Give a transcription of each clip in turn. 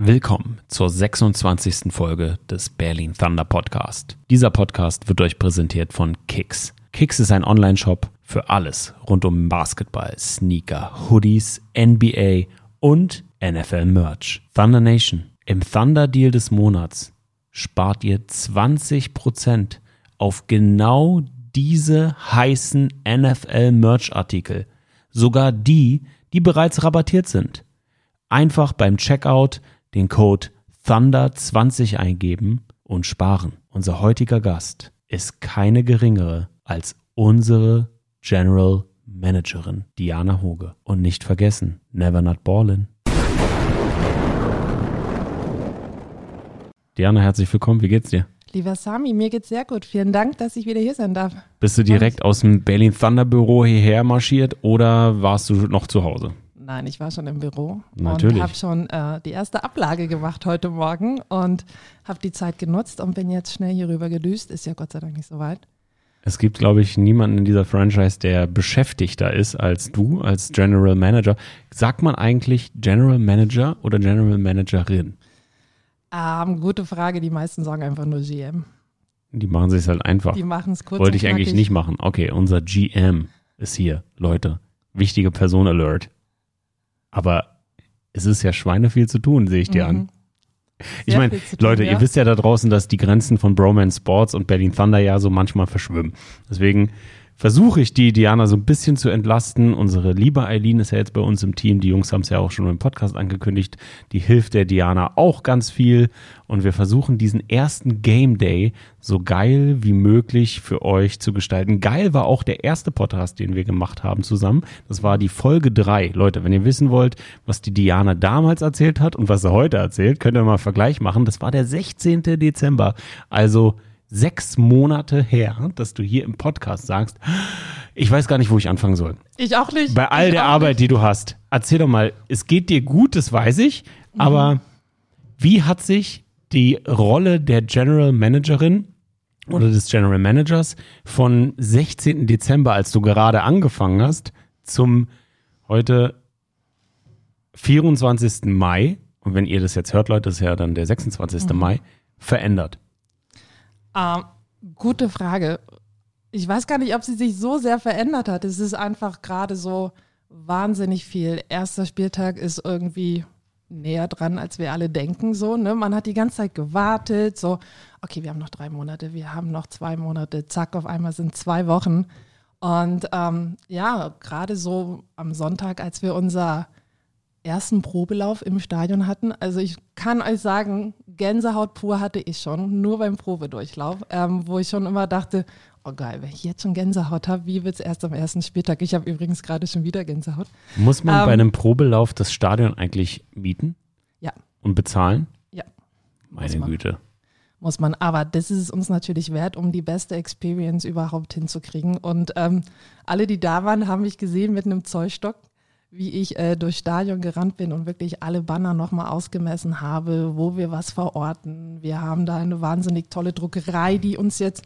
Willkommen zur 26. Folge des Berlin Thunder Podcast. Dieser Podcast wird euch präsentiert von Kicks. Kicks ist ein Online-Shop für alles rund um Basketball, Sneaker, Hoodies, NBA und NFL Merch. Thunder Nation. Im Thunder Deal des Monats spart ihr 20% auf genau diese heißen NFL Merch Artikel. Sogar die, die bereits rabattiert sind. Einfach beim Checkout den Code Thunder20 eingeben und sparen. Unser heutiger Gast ist keine geringere als unsere General Managerin Diana Hoge. Und nicht vergessen, never not ballin'. Diana, herzlich willkommen. Wie geht's dir? Lieber Sami, mir geht's sehr gut. Vielen Dank, dass ich wieder hier sein darf. Bist du direkt aus dem Berlin Thunder Büro hierher marschiert oder warst du noch zu Hause? Nein, ich war schon im Büro Natürlich. und habe schon äh, die erste Ablage gemacht heute Morgen und habe die Zeit genutzt und bin jetzt schnell hier rüber gedüst. Ist ja Gott sei Dank nicht so weit. Es gibt, glaube ich, niemanden in dieser Franchise, der beschäftigter ist als du, als General Manager. Sagt man eigentlich General Manager oder General Managerin? Ähm, gute Frage. Die meisten sagen einfach nur GM. Die machen sich halt einfach. Die machen es kurz. Wollte ich eigentlich nicht machen. Okay, unser GM ist hier, Leute. Wichtige Person Alert. Aber es ist ja Schweine viel zu tun, sehe ich dir Mhm. an. Ich meine, Leute, ja. ihr wisst ja da draußen, dass die Grenzen von Bromance Sports und Berlin Thunder ja so manchmal verschwimmen. Deswegen versuche ich die Diana so ein bisschen zu entlasten. Unsere liebe Eileen ist ja jetzt bei uns im Team. Die Jungs haben es ja auch schon im Podcast angekündigt. Die hilft der Diana auch ganz viel. Und wir versuchen diesen ersten Game Day so geil wie möglich für euch zu gestalten. Geil war auch der erste Podcast, den wir gemacht haben zusammen. Das war die Folge drei. Leute, wenn ihr wissen wollt, was die Diana damals erzählt hat und was sie heute erzählt, könnt ihr mal Vergleich machen. Das war der 16. Dezember. Also sechs Monate her, dass du hier im Podcast sagst, ich weiß gar nicht, wo ich anfangen soll. Ich auch nicht. Bei all ich der Arbeit, die du hast. Erzähl doch mal, es geht dir gut, das weiß ich, aber wie hat sich die Rolle der General Managerin oder des General Managers von 16. Dezember, als du gerade angefangen hast, zum heute 24. Mai, und wenn ihr das jetzt hört, Leute, das ist ja dann der 26. Mai, verändert? Ähm, gute Frage. Ich weiß gar nicht, ob sie sich so sehr verändert hat. Es ist einfach gerade so wahnsinnig viel. Erster Spieltag ist irgendwie näher dran, als wir alle denken. So, ne? Man hat die ganze Zeit gewartet. So, okay, wir haben noch drei Monate, wir haben noch zwei Monate. Zack, auf einmal sind zwei Wochen. Und ähm, ja, gerade so am Sonntag, als wir unser ersten Probelauf im Stadion hatten. Also ich kann euch sagen, Gänsehaut pur hatte ich schon, nur beim Probedurchlauf, ähm, wo ich schon immer dachte, oh geil, wenn ich jetzt schon Gänsehaut habe, wie wird es erst am ersten Spieltag? Ich habe übrigens gerade schon wieder Gänsehaut. Muss man Ähm, bei einem Probelauf das Stadion eigentlich mieten Ja, und bezahlen? ja, Meine man. Güte. muss man. Aber das ist es uns natürlich wert, um die beste Experience überhaupt hinzukriegen. Und ähm, alle, die da waren, haben mich gesehen mit einem Zollstock, wie ich äh, durchs Stadion gerannt bin und wirklich alle Banner nochmal ausgemessen habe, wo wir was verorten. Wir haben da eine wahnsinnig tolle Druckerei, die uns jetzt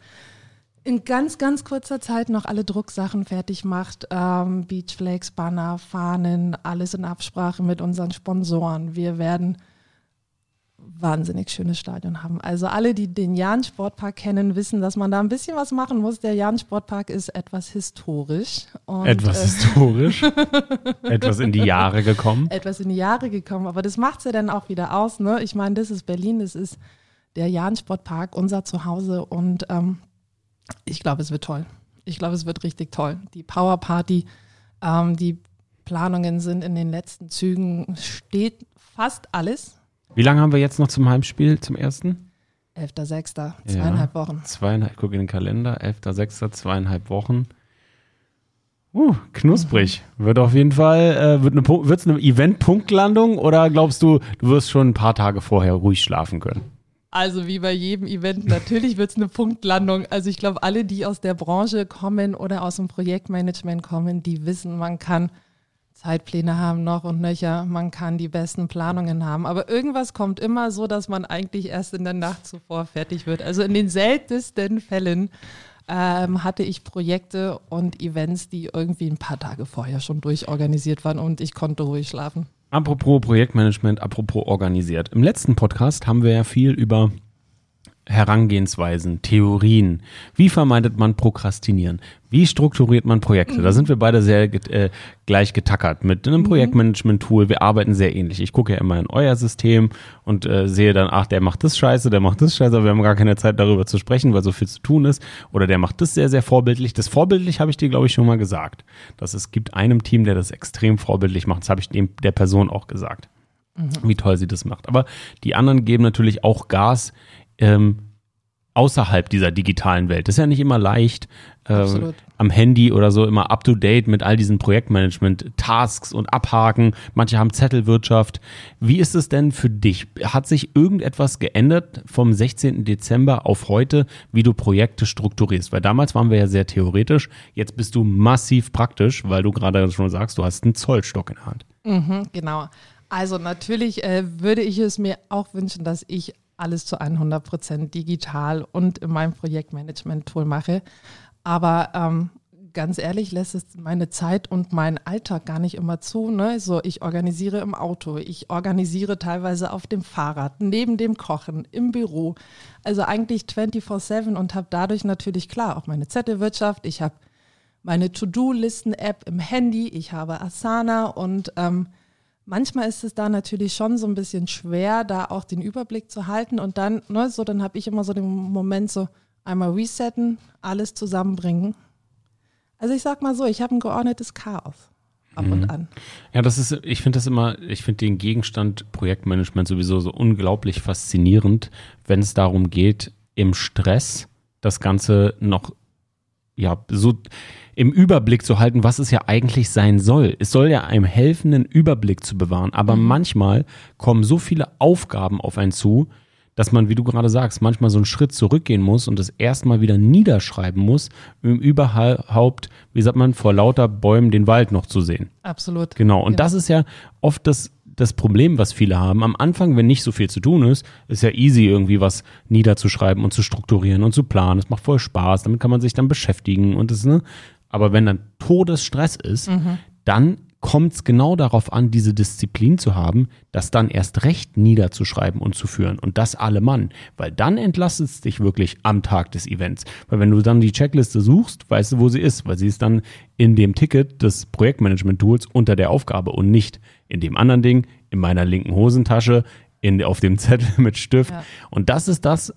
in ganz, ganz kurzer Zeit noch alle Drucksachen fertig macht. Ähm, Beachflakes, Banner, Fahnen, alles in Absprache mit unseren Sponsoren. Wir werden wahnsinnig schönes Stadion haben. Also alle, die den Jahn Sportpark kennen, wissen, dass man da ein bisschen was machen muss. Der Jahn Sportpark ist etwas historisch. Und, etwas äh, historisch, etwas in die Jahre gekommen. etwas in die Jahre gekommen. Aber das macht ja dann auch wieder aus. Ne? Ich meine, das ist Berlin, das ist der Jahn Sportpark, unser Zuhause. Und ähm, ich glaube, es wird toll. Ich glaube, es wird richtig toll. Die Power Party, ähm, die Planungen sind in den letzten Zügen, steht fast alles. Wie lange haben wir jetzt noch zum Heimspiel, zum ersten? 11.06., zweieinhalb Wochen. Zweieinhalb, ich gucke in den Kalender, 11.06., zweieinhalb Wochen. Uh, knusprig. Wird auf jeden Fall, äh, wird eine, wird's eine Event-Punktlandung oder glaubst du, du wirst schon ein paar Tage vorher ruhig schlafen können? Also wie bei jedem Event, natürlich wird es eine Punktlandung. Also ich glaube, alle, die aus der Branche kommen oder aus dem Projektmanagement kommen, die wissen, man kann Zeitpläne haben noch und nöcher, man kann die besten Planungen haben. Aber irgendwas kommt immer so, dass man eigentlich erst in der Nacht zuvor fertig wird. Also in den seltensten Fällen ähm, hatte ich Projekte und Events, die irgendwie ein paar Tage vorher schon durchorganisiert waren und ich konnte ruhig schlafen. Apropos Projektmanagement, apropos organisiert. Im letzten Podcast haben wir ja viel über Herangehensweisen, Theorien. Wie vermeidet man Prokrastinieren? Wie strukturiert man Projekte? Mhm. Da sind wir beide sehr äh, gleich getackert mit einem mhm. Projektmanagement-Tool. Wir arbeiten sehr ähnlich. Ich gucke ja immer in euer System und äh, sehe dann, ach, der macht das scheiße, der macht das scheiße, aber wir haben gar keine Zeit darüber zu sprechen, weil so viel zu tun ist. Oder der macht das sehr, sehr vorbildlich. Das vorbildlich habe ich dir, glaube ich, schon mal gesagt. Dass es gibt einem Team, der das extrem vorbildlich macht. Das habe ich dem, der Person auch gesagt. Mhm. Wie toll sie das macht. Aber die anderen geben natürlich auch Gas ähm, außerhalb dieser digitalen Welt. Das ist ja nicht immer leicht, äh, am Handy oder so immer up-to-date mit all diesen Projektmanagement-Tasks und Abhaken. Manche haben Zettelwirtschaft. Wie ist es denn für dich? Hat sich irgendetwas geändert vom 16. Dezember auf heute, wie du Projekte strukturierst? Weil damals waren wir ja sehr theoretisch. Jetzt bist du massiv praktisch, weil du gerade schon sagst, du hast einen Zollstock in der Hand. Mhm, genau. Also natürlich äh, würde ich es mir auch wünschen, dass ich alles zu 100 Prozent digital und in meinem Projektmanagement-Tool mache. Aber ähm, ganz ehrlich lässt es meine Zeit und meinen Alltag gar nicht immer zu. Ne? So, ich organisiere im Auto, ich organisiere teilweise auf dem Fahrrad, neben dem Kochen, im Büro. Also eigentlich 24-7 und habe dadurch natürlich klar auch meine Zettelwirtschaft. Ich habe meine To-Do-Listen-App im Handy, ich habe Asana und ähm, manchmal ist es da natürlich schon so ein bisschen schwer, da auch den Überblick zu halten. Und dann, ne, so, dann habe ich immer so den Moment so, einmal resetten, alles zusammenbringen. Also ich sag mal so, ich habe ein geordnetes Chaos ab mhm. und an. Ja, das ist, ich finde das immer, ich finde den Gegenstand Projektmanagement sowieso so unglaublich faszinierend, wenn es darum geht, im Stress das Ganze noch, ja, so im Überblick zu halten, was es ja eigentlich sein soll. Es soll ja einem helfen, einen Überblick zu bewahren. Aber mhm. manchmal kommen so viele Aufgaben auf einen zu, dass man, wie du gerade sagst, manchmal so einen Schritt zurückgehen muss und das erstmal wieder niederschreiben muss, um überhaupt, wie sagt man, vor lauter Bäumen den Wald noch zu sehen. Absolut. Genau. Und genau. das ist ja oft das, das Problem, was viele haben. Am Anfang, wenn nicht so viel zu tun ist, ist ja easy, irgendwie was niederzuschreiben und zu strukturieren und zu planen. Es macht voll Spaß, damit kann man sich dann beschäftigen und das, ne? Aber wenn dann Todesstress ist, mhm. dann kommt es genau darauf an, diese Disziplin zu haben, das dann erst recht niederzuschreiben und zu führen. Und das alle Mann. Weil dann entlastet es dich wirklich am Tag des Events. Weil wenn du dann die Checkliste suchst, weißt du, wo sie ist. Weil sie ist dann in dem Ticket des Projektmanagement-Tools unter der Aufgabe und nicht in dem anderen Ding, in meiner linken Hosentasche, in, auf dem Zettel mit Stift. Ja. Und das ist das,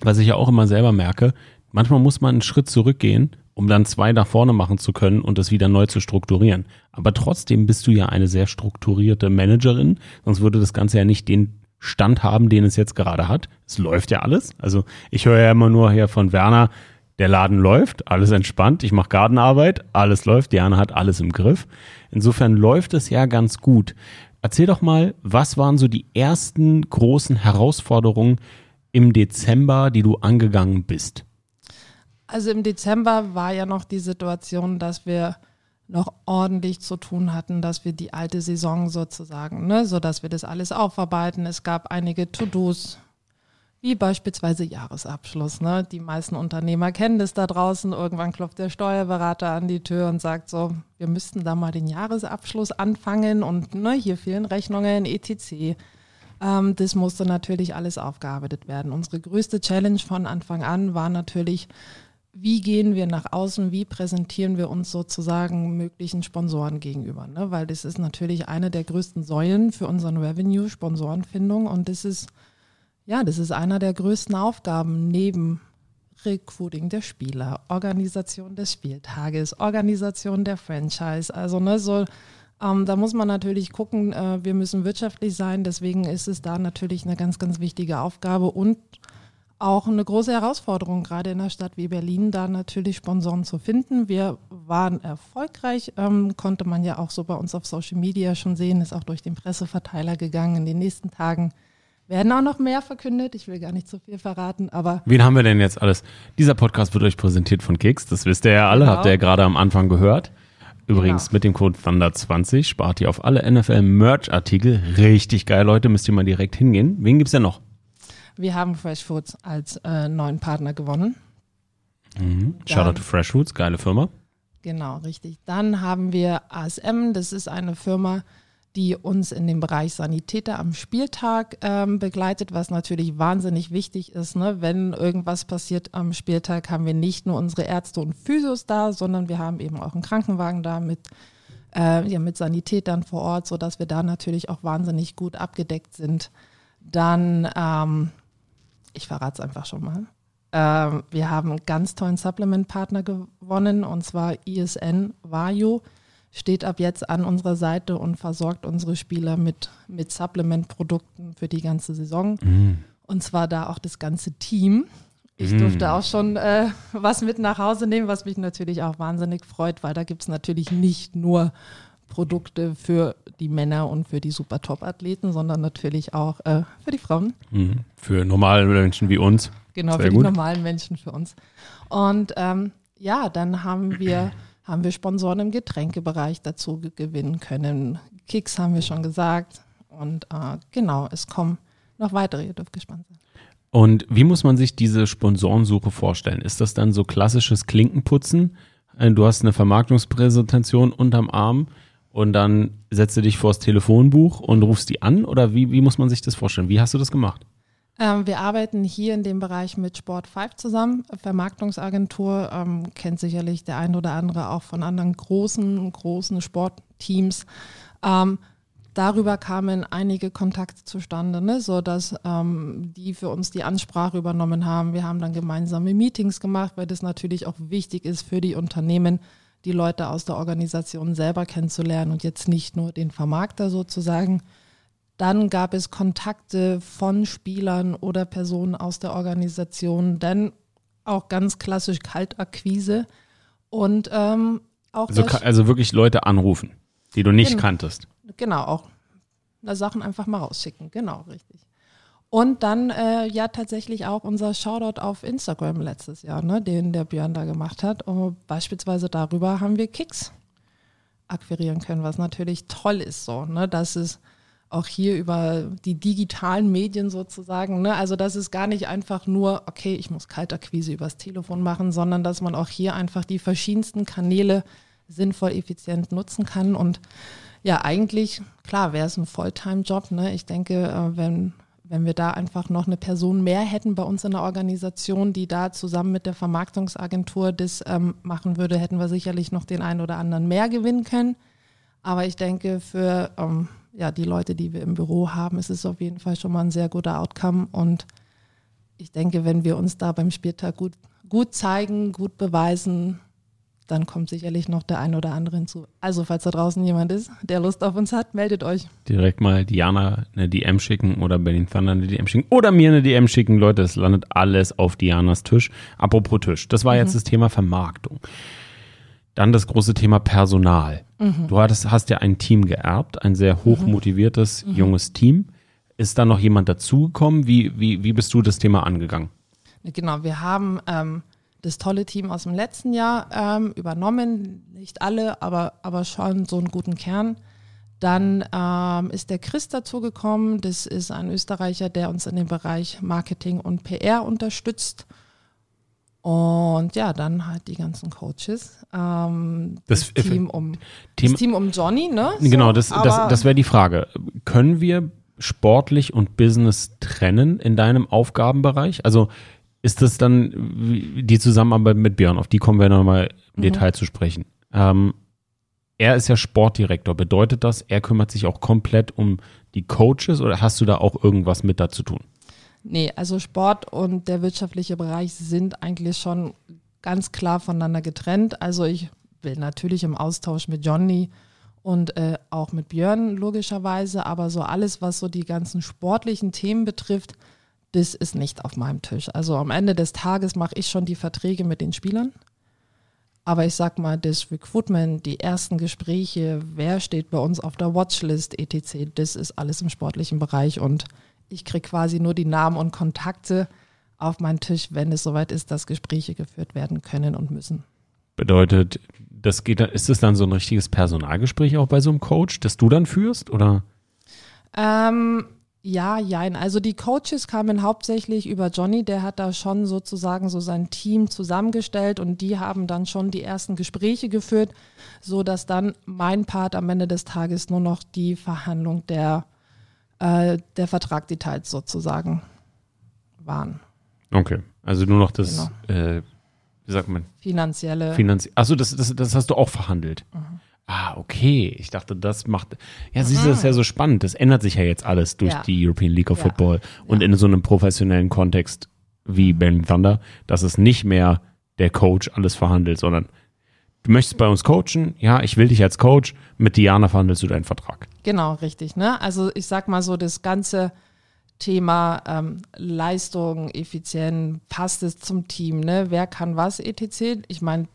was ich ja auch immer selber merke. Manchmal muss man einen Schritt zurückgehen um dann zwei nach vorne machen zu können und das wieder neu zu strukturieren. Aber trotzdem bist du ja eine sehr strukturierte Managerin, sonst würde das Ganze ja nicht den Stand haben, den es jetzt gerade hat. Es läuft ja alles. Also ich höre ja immer nur hier von Werner, der Laden läuft, alles entspannt, ich mache Gartenarbeit, alles läuft, Diana hat alles im Griff. Insofern läuft es ja ganz gut. Erzähl doch mal, was waren so die ersten großen Herausforderungen im Dezember, die du angegangen bist? Also im Dezember war ja noch die Situation, dass wir noch ordentlich zu tun hatten, dass wir die alte Saison sozusagen, ne, so dass wir das alles aufarbeiten. Es gab einige To-Dos, wie beispielsweise Jahresabschluss. Ne? Die meisten Unternehmer kennen das da draußen. Irgendwann klopft der Steuerberater an die Tür und sagt so, wir müssten da mal den Jahresabschluss anfangen und ne, hier fehlen Rechnungen, etc. Ähm, das musste natürlich alles aufgearbeitet werden. Unsere größte Challenge von Anfang an war natürlich, wie gehen wir nach außen, wie präsentieren wir uns sozusagen möglichen Sponsoren gegenüber. Ne? Weil das ist natürlich eine der größten Säulen für unseren Revenue, Sponsorenfindung. Und das ist, ja, das ist einer der größten Aufgaben neben Recruiting der Spieler, Organisation des Spieltages, Organisation der Franchise. Also ne, so, ähm, da muss man natürlich gucken, äh, wir müssen wirtschaftlich sein. Deswegen ist es da natürlich eine ganz, ganz wichtige Aufgabe und auch eine große Herausforderung, gerade in einer Stadt wie Berlin, da natürlich Sponsoren zu finden. Wir waren erfolgreich, ähm, konnte man ja auch so bei uns auf Social Media schon sehen, ist auch durch den Presseverteiler gegangen. In den nächsten Tagen werden auch noch mehr verkündet. Ich will gar nicht zu viel verraten, aber. Wen haben wir denn jetzt alles? Dieser Podcast wird euch präsentiert von Keks, das wisst ihr ja alle, genau. habt ihr ja gerade am Anfang gehört. Übrigens genau. mit dem Code Thunder20 spart ihr auf alle NFL-Merch-Artikel. Richtig geil, Leute, müsst ihr mal direkt hingehen. Wen gibt's denn noch? Wir haben Fresh Foods als äh, neuen Partner gewonnen. Mhm. Shoutout to Fresh Foods, geile Firma. Genau, richtig. Dann haben wir ASM, das ist eine Firma, die uns in dem Bereich Sanitäter am Spieltag ähm, begleitet, was natürlich wahnsinnig wichtig ist. Ne? Wenn irgendwas passiert am Spieltag, haben wir nicht nur unsere Ärzte und Physios da, sondern wir haben eben auch einen Krankenwagen da mit, äh, ja, mit Sanitätern vor Ort, sodass wir da natürlich auch wahnsinnig gut abgedeckt sind. Dann, ähm, ich verrate es einfach schon mal. Ähm, wir haben einen ganz tollen Supplement-Partner gewonnen und zwar ISN Vario steht ab jetzt an unserer Seite und versorgt unsere Spieler mit, mit Supplement-Produkten für die ganze Saison. Mhm. Und zwar da auch das ganze Team. Ich mhm. durfte auch schon äh, was mit nach Hause nehmen, was mich natürlich auch wahnsinnig freut, weil da gibt es natürlich nicht nur Produkte für die Männer und für die super Top-Athleten, sondern natürlich auch äh, für die Frauen. Mhm. Für normale Menschen wie uns. Genau, Sehr für gut. die normalen Menschen für uns. Und ähm, ja, dann haben wir haben wir Sponsoren im Getränkebereich dazu gewinnen können. Kicks haben wir schon gesagt. Und äh, genau, es kommen noch weitere, ihr dürft gespannt sein. Und wie muss man sich diese Sponsorensuche vorstellen? Ist das dann so klassisches Klinkenputzen? Äh, du hast eine Vermarktungspräsentation unterm Arm und dann setzt du dich vors Telefonbuch und rufst die an? Oder wie, wie muss man sich das vorstellen? Wie hast du das gemacht? Ähm, wir arbeiten hier in dem Bereich mit Sport 5 zusammen. Vermarktungsagentur ähm, kennt sicherlich der ein oder andere auch von anderen großen, großen Sportteams. Ähm, darüber kamen einige Kontakte zustande, ne, sodass ähm, die für uns die Ansprache übernommen haben. Wir haben dann gemeinsame Meetings gemacht, weil das natürlich auch wichtig ist für die Unternehmen, die Leute aus der Organisation selber kennenzulernen und jetzt nicht nur den Vermarkter sozusagen. Dann gab es Kontakte von Spielern oder Personen aus der Organisation. Dann auch ganz klassisch Kaltakquise. Und ähm, auch. Also, also, wirklich Leute anrufen, die du nicht genau, kanntest. Genau, auch Sachen einfach mal rausschicken. Genau, richtig. Und dann äh, ja tatsächlich auch unser Shoutout auf Instagram letztes Jahr, ne, den der Björn da gemacht hat. Und beispielsweise darüber haben wir Kicks akquirieren können, was natürlich toll ist, so, ne, dass es auch hier über die digitalen Medien sozusagen. Ne? Also das ist gar nicht einfach nur, okay, ich muss Kaltakquise übers Telefon machen, sondern dass man auch hier einfach die verschiedensten Kanäle sinnvoll, effizient nutzen kann. Und ja, eigentlich, klar, wäre es ein Volltime-Job. Ne? Ich denke, äh, wenn, wenn wir da einfach noch eine Person mehr hätten bei uns in der Organisation, die da zusammen mit der Vermarktungsagentur das ähm, machen würde, hätten wir sicherlich noch den einen oder anderen mehr gewinnen können. Aber ich denke, für ähm, ja, die Leute, die wir im Büro haben, ist es auf jeden Fall schon mal ein sehr guter Outcome. Und ich denke, wenn wir uns da beim Spieltag gut, gut zeigen, gut beweisen, dann kommt sicherlich noch der ein oder andere hinzu. Also, falls da draußen jemand ist, der Lust auf uns hat, meldet euch. Direkt mal Diana eine DM schicken oder Berlin Thunder eine DM schicken oder mir eine DM schicken. Leute, es landet alles auf Dianas Tisch. Apropos Tisch, das war mhm. jetzt das Thema Vermarktung. Dann das große Thema Personal. Mhm. Du hattest, hast ja ein Team geerbt, ein sehr hochmotiviertes, mhm. junges Team. Ist da noch jemand dazugekommen? Wie, wie, wie bist du das Thema angegangen? Genau, wir haben ähm, das tolle Team aus dem letzten Jahr ähm, übernommen. Nicht alle, aber, aber schon so einen guten Kern. Dann ähm, ist der Chris dazugekommen. Das ist ein Österreicher, der uns in dem Bereich Marketing und PR unterstützt. Und ja, dann halt die ganzen Coaches. Ähm, das, das, Team um, Team, das Team um Johnny, ne? So, genau, das, das, das wäre die Frage. Können wir sportlich und Business trennen in deinem Aufgabenbereich? Also ist das dann die Zusammenarbeit mit Björn, auf die kommen wir nochmal im mhm. Detail zu sprechen. Ähm, er ist ja Sportdirektor. Bedeutet das, er kümmert sich auch komplett um die Coaches oder hast du da auch irgendwas mit dazu tun? Nee, also Sport und der wirtschaftliche Bereich sind eigentlich schon ganz klar voneinander getrennt. Also ich bin natürlich im Austausch mit Johnny und äh, auch mit Björn logischerweise, aber so alles, was so die ganzen sportlichen Themen betrifft, das ist nicht auf meinem Tisch. Also am Ende des Tages mache ich schon die Verträge mit den Spielern. Aber ich sag mal, das Recruitment, die ersten Gespräche, wer steht bei uns auf der Watchlist, etc., das ist alles im sportlichen Bereich und ich kriege quasi nur die Namen und Kontakte auf meinen Tisch, wenn es soweit ist, dass Gespräche geführt werden können und müssen. Bedeutet, das geht, ist es dann so ein richtiges Personalgespräch auch bei so einem Coach, das du dann führst, oder? Ähm, Ja, jein. Also die Coaches kamen hauptsächlich über Johnny, der hat da schon sozusagen so sein Team zusammengestellt und die haben dann schon die ersten Gespräche geführt, so dass dann mein Part am Ende des Tages nur noch die Verhandlung der, äh, der Vertragdetails sozusagen waren. Okay, also nur noch das, genau. äh, wie sagt man? Finanzielle. Finanzie Achso, das, das, das hast du auch verhandelt. Mhm. Ah, okay. Ich dachte, das macht. Ja, siehst du, das ist ja so spannend. Das ändert sich ja jetzt alles durch ja. die European League of ja. Football. Und in so einem professionellen Kontext wie Berlin Thunder, dass es nicht mehr der Coach alles verhandelt, sondern du möchtest bei uns coachen, ja, ich will dich als Coach, mit Diana verhandelst du deinen Vertrag. Genau, richtig. Ne? Also ich sag mal so, das ganze Thema ähm, Leistung, Effizient, passt es zum Team, ne? Wer kann was, etc. Ich meine,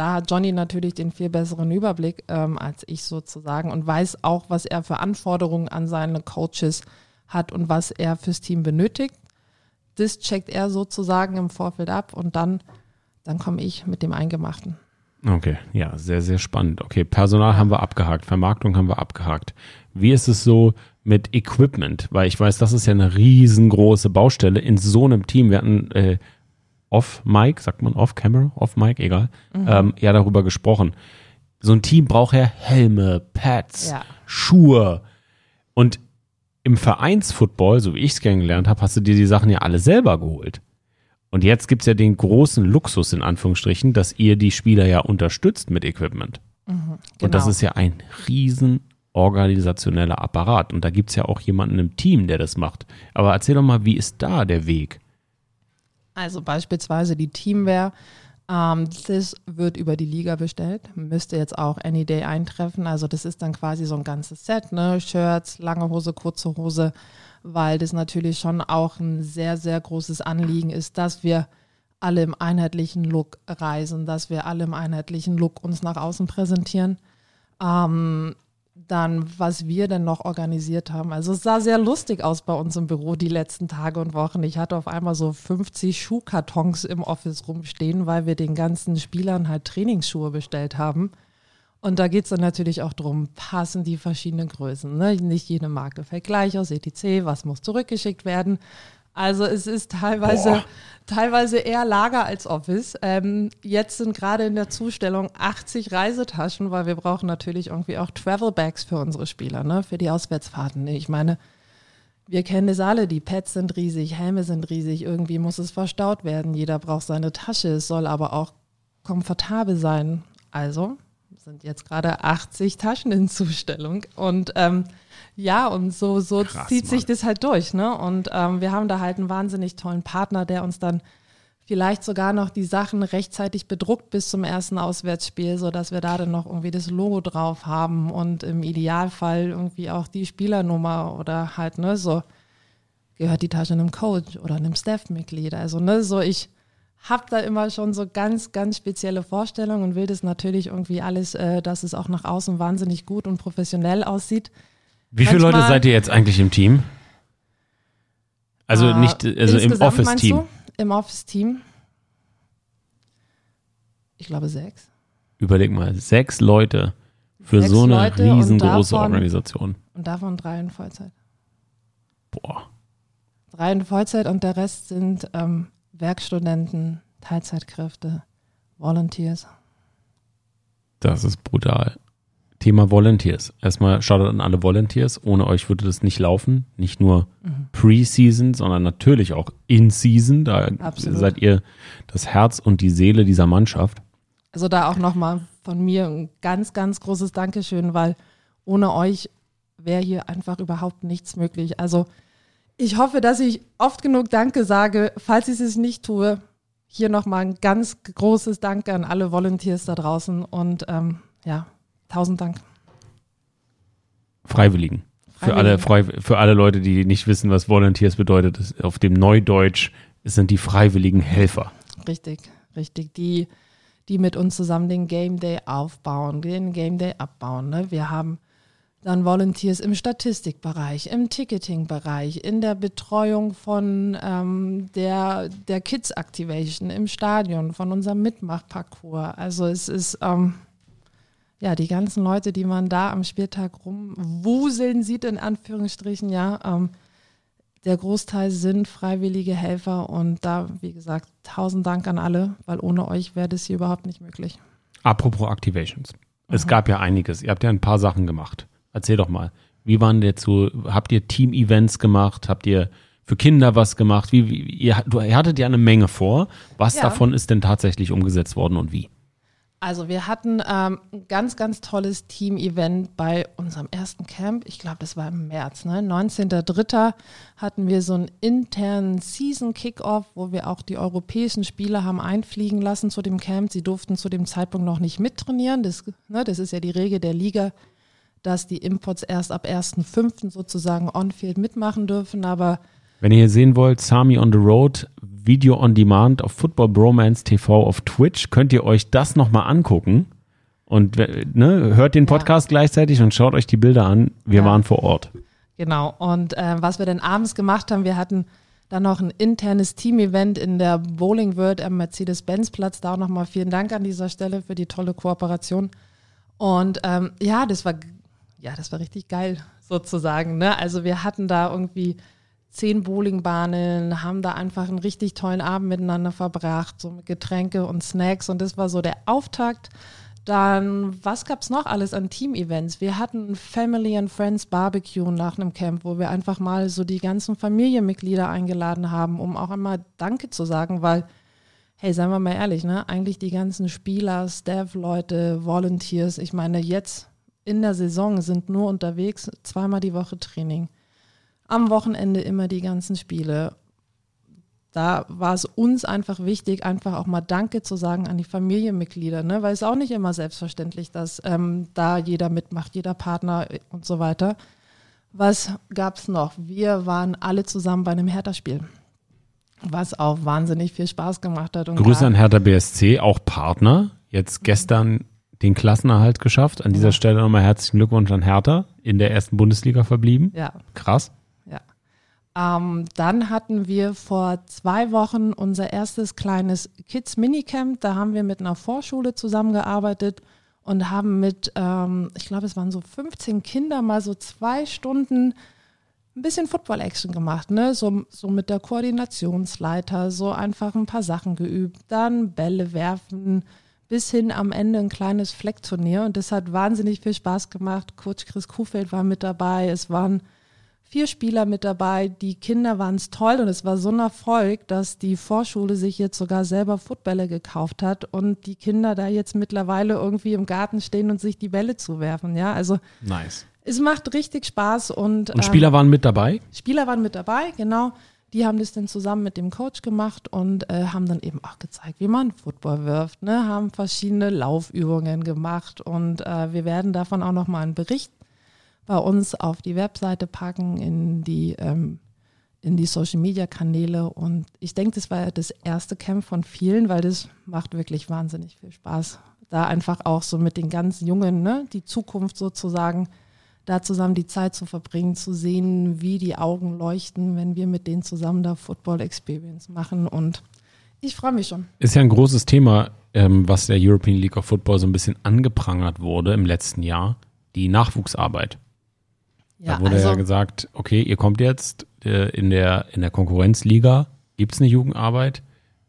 da hat Johnny natürlich den viel besseren Überblick ähm, als ich sozusagen und weiß auch, was er für Anforderungen an seine Coaches hat und was er fürs Team benötigt. Das checkt er sozusagen im Vorfeld ab und dann, dann komme ich mit dem Eingemachten. Okay, ja, sehr, sehr spannend. Okay, Personal haben wir abgehakt, Vermarktung haben wir abgehakt. Wie ist es so mit Equipment? Weil ich weiß, das ist ja eine riesengroße Baustelle in so einem Team. Wir hatten äh, off-Mic, sagt man off-Camera, off-Mic, egal, mhm. ähm, ja darüber gesprochen. So ein Team braucht ja Helme, Pads, ja. Schuhe. Und im Vereinsfootball, so wie ich es kennengelernt habe, hast du dir die Sachen ja alle selber geholt. Und jetzt gibt es ja den großen Luxus, in Anführungsstrichen, dass ihr die Spieler ja unterstützt mit Equipment. Mhm, genau. Und das genau. ist ja ein riesen organisationeller Apparat. Und da gibt es ja auch jemanden im Team, der das macht. Aber erzähl doch mal, wie ist da der Weg? Also beispielsweise die Teamwear. Ähm, das wird über die Liga bestellt, müsste jetzt auch Any Day eintreffen. Also das ist dann quasi so ein ganzes Set, ne? Shirts, lange Hose, kurze Hose, weil das natürlich schon auch ein sehr, sehr großes Anliegen ist, dass wir alle im einheitlichen Look reisen, dass wir alle im einheitlichen Look uns nach außen präsentieren. Ähm, dann, was wir denn noch organisiert haben. Also es sah sehr lustig aus bei uns im Büro die letzten Tage und Wochen. Ich hatte auf einmal so 50 Schuhkartons im Office rumstehen, weil wir den ganzen Spielern halt Trainingsschuhe bestellt haben. Und da geht es dann natürlich auch darum, passen die verschiedenen Größen. Ne? Nicht jede Marke fällt gleich aus, etc., was muss zurückgeschickt werden. Also es ist teilweise, teilweise eher Lager als Office. Ähm, jetzt sind gerade in der Zustellung 80 Reisetaschen, weil wir brauchen natürlich irgendwie auch Travel Bags für unsere Spieler, ne? für die Auswärtsfahrten. Ich meine, wir kennen es alle, die Pads sind riesig, Helme sind riesig, irgendwie muss es verstaut werden. Jeder braucht seine Tasche, es soll aber auch komfortabel sein. Also sind jetzt gerade 80 Taschen in Zustellung und ähm, ja, und so, so Krass, zieht Mann. sich das halt durch. Ne? Und ähm, wir haben da halt einen wahnsinnig tollen Partner, der uns dann vielleicht sogar noch die Sachen rechtzeitig bedruckt bis zum ersten Auswärtsspiel, sodass wir da dann noch irgendwie das Logo drauf haben und im Idealfall irgendwie auch die Spielernummer oder halt, ne, so gehört die Tasche einem Coach oder einem Staff-Mitglied. Also, ne, so ich habe da immer schon so ganz, ganz spezielle Vorstellungen und will das natürlich irgendwie alles, äh, dass es auch nach außen wahnsinnig gut und professionell aussieht. Wie viele Leute seid ihr jetzt eigentlich im Team? Also äh, nicht, also im Office-Team. Im Office-Team. Ich glaube sechs. Überleg mal, sechs Leute für sechs so eine Leute riesengroße davon, Organisation. Und davon drei in Vollzeit. Boah. Drei in Vollzeit und der Rest sind ähm, Werkstudenten, Teilzeitkräfte, Volunteers. Das ist brutal. Thema Volunteers. Erstmal Shoutout an alle Volunteers. Ohne euch würde das nicht laufen. Nicht nur mhm. Pre-Season, sondern natürlich auch In-Season. Da Absolut. seid ihr das Herz und die Seele dieser Mannschaft. Also da auch nochmal von mir ein ganz, ganz großes Dankeschön, weil ohne euch wäre hier einfach überhaupt nichts möglich. Also ich hoffe, dass ich oft genug Danke sage. Falls ich es nicht tue, hier nochmal ein ganz großes Danke an alle Volunteers da draußen und ähm, ja, Tausend Dank. Freiwilligen. Für alle, für alle Leute, die nicht wissen, was Volunteers bedeutet, auf dem Neudeutsch sind die freiwilligen Helfer. Richtig, richtig. Die, die mit uns zusammen den Game Day aufbauen, den Game Day abbauen. Ne? Wir haben dann Volunteers im Statistikbereich, im Ticketing-Bereich, in der Betreuung von ähm, der, der Kids Activation im Stadion, von unserem Mitmachparcours. Also es ist ähm, ja, die ganzen Leute, die man da am Spieltag rumwuseln sieht, in Anführungsstrichen, ja, ähm, der Großteil sind freiwillige Helfer und da, wie gesagt, tausend Dank an alle, weil ohne euch wäre das hier überhaupt nicht möglich. Apropos Activations. Es gab ja einiges. Ihr habt ja ein paar Sachen gemacht. Erzähl doch mal. Wie waren dazu? Habt ihr Team-Events gemacht? Habt ihr für Kinder was gemacht? Wie, wie ihr, du, ihr hattet ja eine Menge vor. Was Ja. davon ist denn tatsächlich umgesetzt worden und wie? Also wir hatten ähm, ein ganz, ganz tolles Team-Event bei unserem ersten Camp. Ich glaube, das war im März, ne? 19.03. hatten wir so einen internen Season-Kickoff, wo wir auch die europäischen Spieler haben einfliegen lassen zu dem Camp. Sie durften zu dem Zeitpunkt noch nicht mittrainieren. Das, ne, das ist ja die Regel der Liga, dass die Imports erst ab 1.05. sozusagen on-field mitmachen dürfen. Aber Wenn ihr sehen wollt, Sami on the Road, Video on Demand auf Football Bromance TV auf Twitch, könnt ihr euch das nochmal angucken. Und ne, hört den Podcast gleichzeitig und schaut euch die Bilder an. Wir Ja. waren vor Ort. Genau. Und äh, was wir dann abends gemacht haben, wir hatten dann noch ein internes Team-Event in der Bowling World am Mercedes-Benz-Platz. Da auch nochmal vielen Dank an dieser Stelle für die tolle Kooperation. Und ähm, ja, das war ja, das war richtig geil sozusagen. Ne? Also wir hatten da irgendwie zehn Bowlingbahnen, haben da einfach einen richtig tollen Abend miteinander verbracht, so mit Getränke und Snacks. Und das war so der Auftakt. Dann, was gab's noch alles an Team-Events? Wir hatten Family and Friends Barbecue nach einem Camp, wo wir einfach mal so die ganzen Familienmitglieder eingeladen haben, um auch einmal Danke zu sagen, weil, hey, seien wir mal ehrlich, ne? Eigentlich die ganzen Spieler, Staff-Leute, Volunteers, ich meine, jetzt in der Saison sind nur unterwegs, zweimal die Woche Training. Am Wochenende immer die ganzen Spiele da war es uns einfach wichtig, einfach auch mal Danke zu sagen an die Familienmitglieder, ne? weil es auch nicht immer selbstverständlich, dass ähm, da jeder mitmacht, jeder Partner und so weiter. Was gab es noch? Wir waren alle zusammen bei einem Hertha-Spiel, was auch wahnsinnig viel Spaß gemacht hat. Und Grüße an Hertha BSC, auch Partner. Jetzt gestern den Klassenerhalt geschafft. An dieser. Stelle nochmal herzlichen Glückwunsch an Hertha, in der ersten Bundesliga verblieben. Ja, Krass. Ähm, dann hatten wir vor zwei Wochen unser erstes kleines Kids Minicamp. Da haben wir mit einer Vorschule zusammengearbeitet und haben mit, ähm, ich glaube, es waren so 15 Kinder mal so zwei Stunden ein bisschen Football-Action gemacht, ne? So, so mit der Koordinationsleiter, so einfach ein paar Sachen geübt, dann Bälle werfen, bis hin am Ende ein kleines Fleckturnier. Und das hat wahnsinnig viel Spaß gemacht. Coach Chris Kuhfeld war mit dabei. Es waren vier Spieler mit dabei. Die Kinder waren es toll und es war so ein Erfolg, dass die Vorschule sich jetzt sogar selber Footbälle gekauft hat und die Kinder da jetzt mittlerweile irgendwie im Garten stehen und sich die Bälle zuwerfen. Ja, also Nice. es macht richtig Spaß und, Und Spieler waren mit dabei? ähm, Spieler waren mit dabei, genau. Die haben das dann zusammen mit dem Coach gemacht und äh, haben dann eben auch gezeigt, wie man Football wirft, ne? haben verschiedene Laufübungen gemacht und äh, wir werden davon auch nochmal einen Bericht bei uns auf die Webseite packen, in die, ähm, in die Social Media Kanäle. Und ich denke, das war das erste Camp von vielen, weil das macht wirklich wahnsinnig viel Spaß. Da einfach auch so mit den ganz Jungen, ne, die Zukunft sozusagen, da zusammen die Zeit zu verbringen, zu sehen, wie die Augen leuchten, wenn wir mit denen zusammen da Football Experience machen. Und ich freue mich schon. Ist ja ein großes Thema, ähm, was der European League of Football so ein bisschen angeprangert wurde im letzten Jahr. Die Nachwuchsarbeit. Ja, da wurde also, ja gesagt, okay, ihr kommt jetzt äh, in der, in der Konkurrenzliga, gibt es eine Jugendarbeit?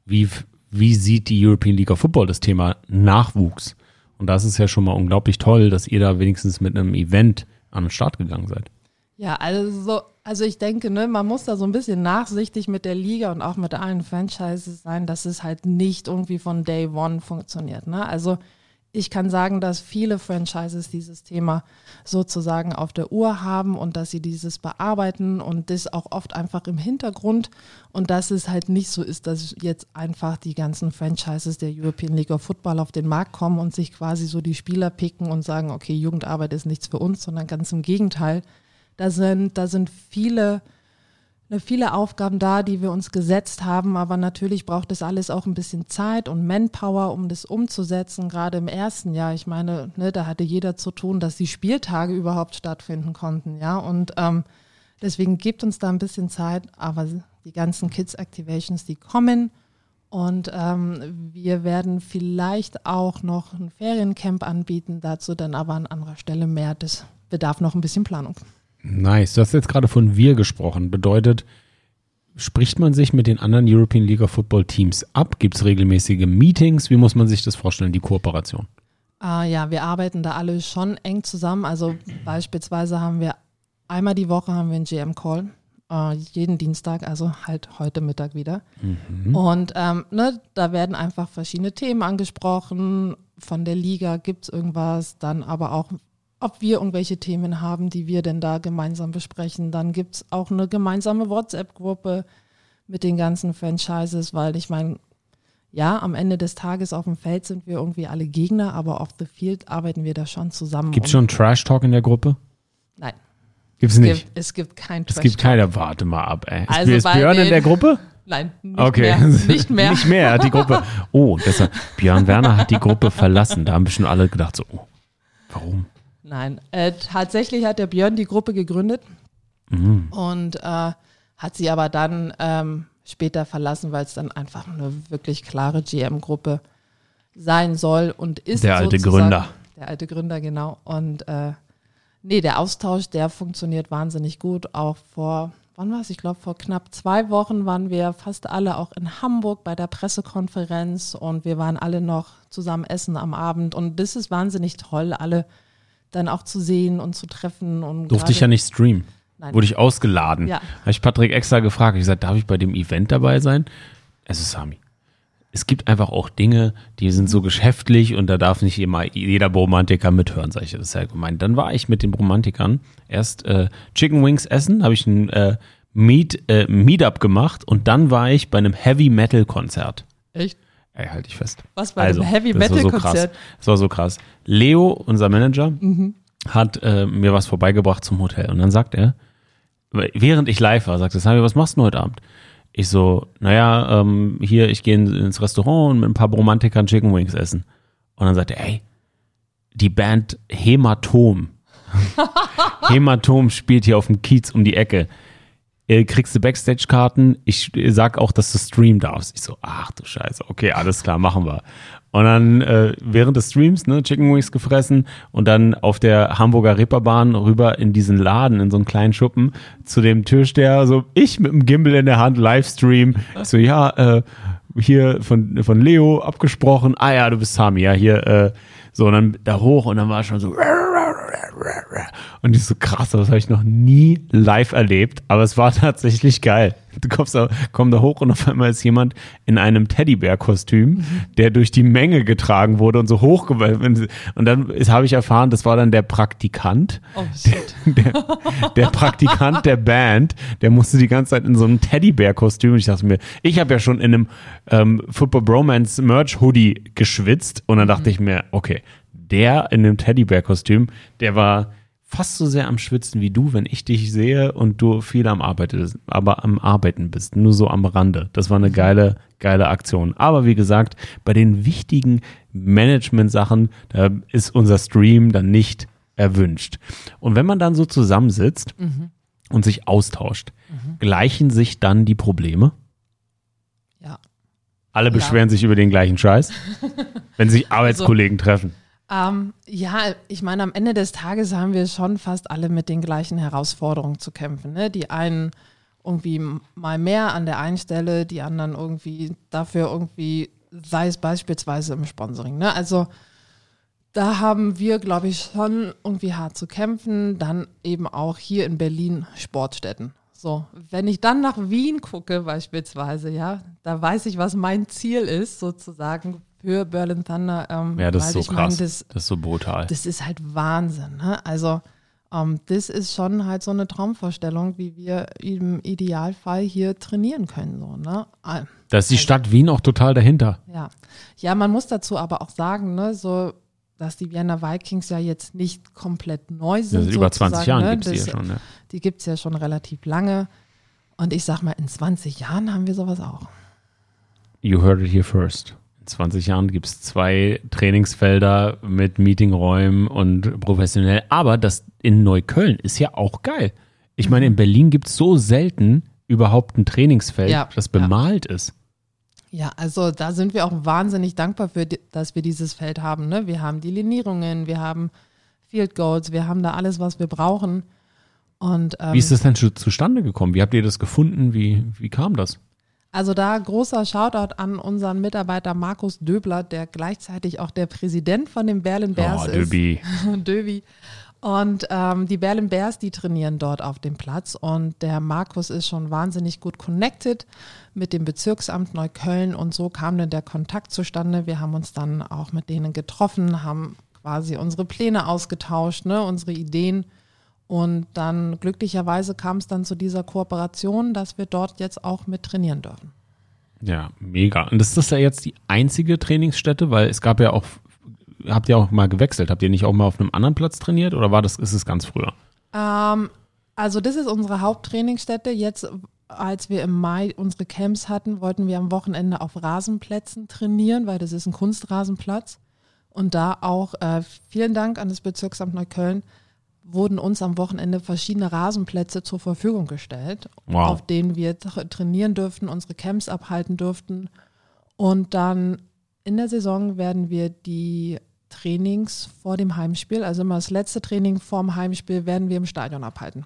Wie, wie sieht die European League of Football das Thema Nachwuchs? Und das ist ja schon mal unglaublich toll, dass ihr da wenigstens mit einem Event an den Start gegangen seid. Ja, also, also ich denke, ne, man muss da so ein bisschen nachsichtig mit der Liga und auch mit allen Franchises sein, dass es halt nicht irgendwie von Day One funktioniert. Ne? Also ich kann sagen, dass viele Franchises dieses Thema sozusagen auf der Uhr haben und dass sie dieses bearbeiten und das auch oft einfach im Hintergrund und dass es halt nicht so ist, dass jetzt einfach die ganzen Franchises der European League of Football auf den Markt kommen und sich quasi so die Spieler picken und sagen, okay, Jugendarbeit ist nichts für uns, sondern ganz im Gegenteil. Da sind, da sind viele, viele Aufgaben da, die wir uns gesetzt haben, aber natürlich braucht das alles auch ein bisschen Zeit und Manpower, um das umzusetzen, gerade im ersten Jahr. Ich meine, ne, da hatte jeder zu tun, dass die Spieltage überhaupt stattfinden konnten, ja, und ähm, deswegen gibt uns da ein bisschen Zeit, aber die ganzen Kids-Activations, die kommen und ähm, wir werden vielleicht auch noch ein Feriencamp anbieten, dazu dann aber an anderer Stelle mehr. Das bedarf noch ein bisschen Planung. Nice. Du hast jetzt gerade von wir gesprochen. Bedeutet, spricht man sich mit den anderen European League of Football Teams ab? Gibt es regelmäßige Meetings? Wie muss man sich das vorstellen, die Kooperation? Ah, ja, wir arbeiten da alle schon eng zusammen. Also beispielsweise haben wir einmal die Woche haben wir einen GM-Call. Äh, jeden Dienstag, also halt heute Mittag wieder. Mhm. Und ähm, ne, da werden einfach verschiedene Themen angesprochen. Von der Liga gibt es irgendwas, dann aber auch, ob wir irgendwelche Themen haben, die wir denn da gemeinsam besprechen. Dann gibt es auch eine gemeinsame WhatsApp-Gruppe mit den ganzen Franchises, weil ich meine, ja, am Ende des Tages auf dem Feld sind wir irgendwie alle Gegner, aber off the field arbeiten wir da schon zusammen. Gibt es schon Trash Talk in der Gruppe? Nein, Gibt's es nicht. gibt, es gibt kein Es Trash gibt keine, warte mal ab, ey. Ist, Also ist Björn in der Gruppe? Nein, nicht Okay. mehr. Nicht mehr. nicht mehr, die Gruppe. Oh, deshalb, Björn Werner hat die Gruppe verlassen. Da haben bestimmt alle gedacht so, oh, warum? Nein, äh, tatsächlich hat der Björn die Gruppe gegründet Mhm. und äh, hat sie aber dann ähm, später verlassen, weil es dann einfach eine wirklich klare GM-Gruppe sein soll und ist. Der alte. Gründer. Der alte Gründer, genau. Und äh, nee, der Austausch, der funktioniert wahnsinnig gut. Auch vor, wann war es? Ich glaube, vor knapp zwei Wochen waren wir fast alle auch in Hamburg bei der Pressekonferenz und wir waren alle noch zusammen essen am Abend. Und das ist wahnsinnig toll, alle dann auch zu sehen und zu treffen. Und Durfte ich ja nicht streamen. Nein. Wurde ich ausgeladen. Ja. Habe ich Patrick extra gefragt. Ich gesagt, darf ich bei dem Event dabei sein? Es ist Sami. Es gibt einfach auch Dinge, die sind so geschäftlich und da darf nicht immer jeder Romantiker mithören, sag ich. Das ist ja gemeint. Dann war ich mit den Romantikern erst äh, Chicken Wings essen, habe ich ein äh, Meet, äh, Meetup gemacht und dann war ich bei einem Heavy Metal Konzert. Echt? Ey, halt dich fest. Was bei einem Heavy das war Metal so krass. Das war so krass. Leo, unser Manager, Mhm. hat äh, mir was vorbeigebracht zum Hotel. Und dann sagt er, während ich live war, sagt er, Sami, was machst du heute Abend? Ich so, naja, ähm, hier, ich gehe in- ins Restaurant und mit ein paar Romantikern Chicken Wings essen. Und dann sagt er, ey, die Band Hämatom. Hämatom spielt hier auf dem Kiez um die Ecke. Äh, kriegst du Backstage-Karten? Ich äh, sag auch, dass du streamen darfst. Ich so, ach du Scheiße, okay, alles klar, machen wir. Und dann äh, während des Streams, ne, Chicken Wings gefressen und dann auf der Hamburger Reeperbahn rüber in diesen Laden, in so einen kleinen Schuppen, zu dem Türsteher, so ich mit dem Gimbal in der Hand, Livestream. Ich so, ja, äh, hier von, von Leo abgesprochen, ah ja, du bist Sami, ja, hier, äh, so, und dann da hoch und dann war schon so, und ich so krass, das habe ich noch nie live erlebt, aber es war tatsächlich geil. Du kommst da, komm da hoch und auf einmal ist jemand in einem Teddybär-Kostüm, der durch die Menge getragen wurde und so hoch und dann habe ich erfahren, das war dann der Praktikant, Oh shit. der, der Praktikant der Band, der musste die ganze Zeit in so einem Teddybär-Kostüm. Und ich dachte mir, ich habe ja schon in einem ähm, Football Bromance Merch Hoodie geschwitzt. Und dann dachte ich mir, okay, der in dem Teddybär-Kostüm, der war fast so sehr am Schwitzen wie du, wenn ich dich sehe und du viel am Arbeiten, aber am Arbeiten bist, nur so am Rande. Das war eine geile, geile Aktion. Aber wie gesagt, bei den wichtigen Management-Sachen, da ist unser Stream dann nicht erwünscht. Und wenn man dann so zusammensitzt und sich austauscht, gleichen sich dann die Probleme? Ja. Alle beschweren sich über den gleichen Scheiß, wenn sich Arbeitskollegen treffen. Ähm, ja, ich meine, am Ende des Tages haben wir schon fast alle mit den gleichen Herausforderungen zu kämpfen. Ne? Die einen irgendwie mal mehr an der einen Stelle, die anderen irgendwie dafür irgendwie, sei es beispielsweise im Sponsoring. Ne? Also da haben wir, glaube ich, schon irgendwie hart zu kämpfen. Dann eben auch hier in Berlin Sportstätten. So, wenn ich dann nach Wien gucke beispielsweise, ja, da weiß ich, was mein Ziel ist, sozusagen für Berlin Thunder. Ähm, Ja, das ist so ich krass. Mein, das, das ist so brutal. das ist halt Wahnsinn. Ne? Also ähm, das ist schon halt so eine Traumvorstellung, wie wir im Idealfall hier trainieren können. So, ne? Da ist die Stadt Wien auch total dahinter. Ja. ja, man muss dazu aber auch sagen, ne, so dass die Vienna Vikings ja jetzt nicht komplett neu sind. Ist über 20 sozusagen, Jahren ne? gibt es die ja schon. Ne? Die gibt es ja schon relativ lange. Und ich sag mal, in 20 Jahren haben wir sowas auch. You heard it here first. In 20 Jahren gibt es zwei Trainingsfelder mit Meetingräumen und professionell. Aber das in Neukölln ist ja auch geil. Ich meine, in Berlin gibt es so selten überhaupt ein Trainingsfeld, Ja, das ja. bemalt ist. Ja, also da sind wir auch wahnsinnig dankbar für, dass wir dieses Feld haben. Ne? Wir haben die Linierungen, wir haben Field Goals, wir haben da alles, was wir brauchen. Und, ähm, Wie ist das denn zu- zustande gekommen? Wie habt ihr das gefunden? Wie, wie kam das? Also da großer Shoutout an unseren Mitarbeiter Markus Döbler, der gleichzeitig auch der Präsident von den Berlin Bears oh, ist. Döbi. Döbi. Und ähm, die Berlin Bears, die trainieren dort auf dem Platz. Und der Markus ist schon wahnsinnig gut connected mit dem Bezirksamt Neukölln. Und so kam dann der Kontakt zustande. Wir haben uns dann auch mit denen getroffen, haben quasi unsere Pläne ausgetauscht, ne, unsere Ideen. Und dann glücklicherweise kam es dann zu dieser Kooperation, dass wir dort jetzt auch mit trainieren dürfen. Ja, mega. Und ist das ja jetzt die einzige Trainingsstätte? Weil es gab ja auch, habt ihr auch mal gewechselt? Habt ihr nicht auch mal auf einem anderen Platz trainiert oder war das, ist es ganz früher? Ähm, also das ist unsere Haupttrainingsstätte. Jetzt, als wir im Mai unsere Camps hatten, wollten wir am Wochenende auf Rasenplätzen trainieren, weil das ist ein Kunstrasenplatz. Und da auch, äh, vielen Dank an das Bezirksamt Neukölln, wurden uns am Wochenende verschiedene Rasenplätze zur Verfügung gestellt, Wow. auf denen wir tra trainieren dürften, unsere Camps abhalten dürften. Und dann in der Saison werden wir die Trainings vor dem Heimspiel, also immer das letzte Training vorm Heimspiel, werden wir im Stadion abhalten.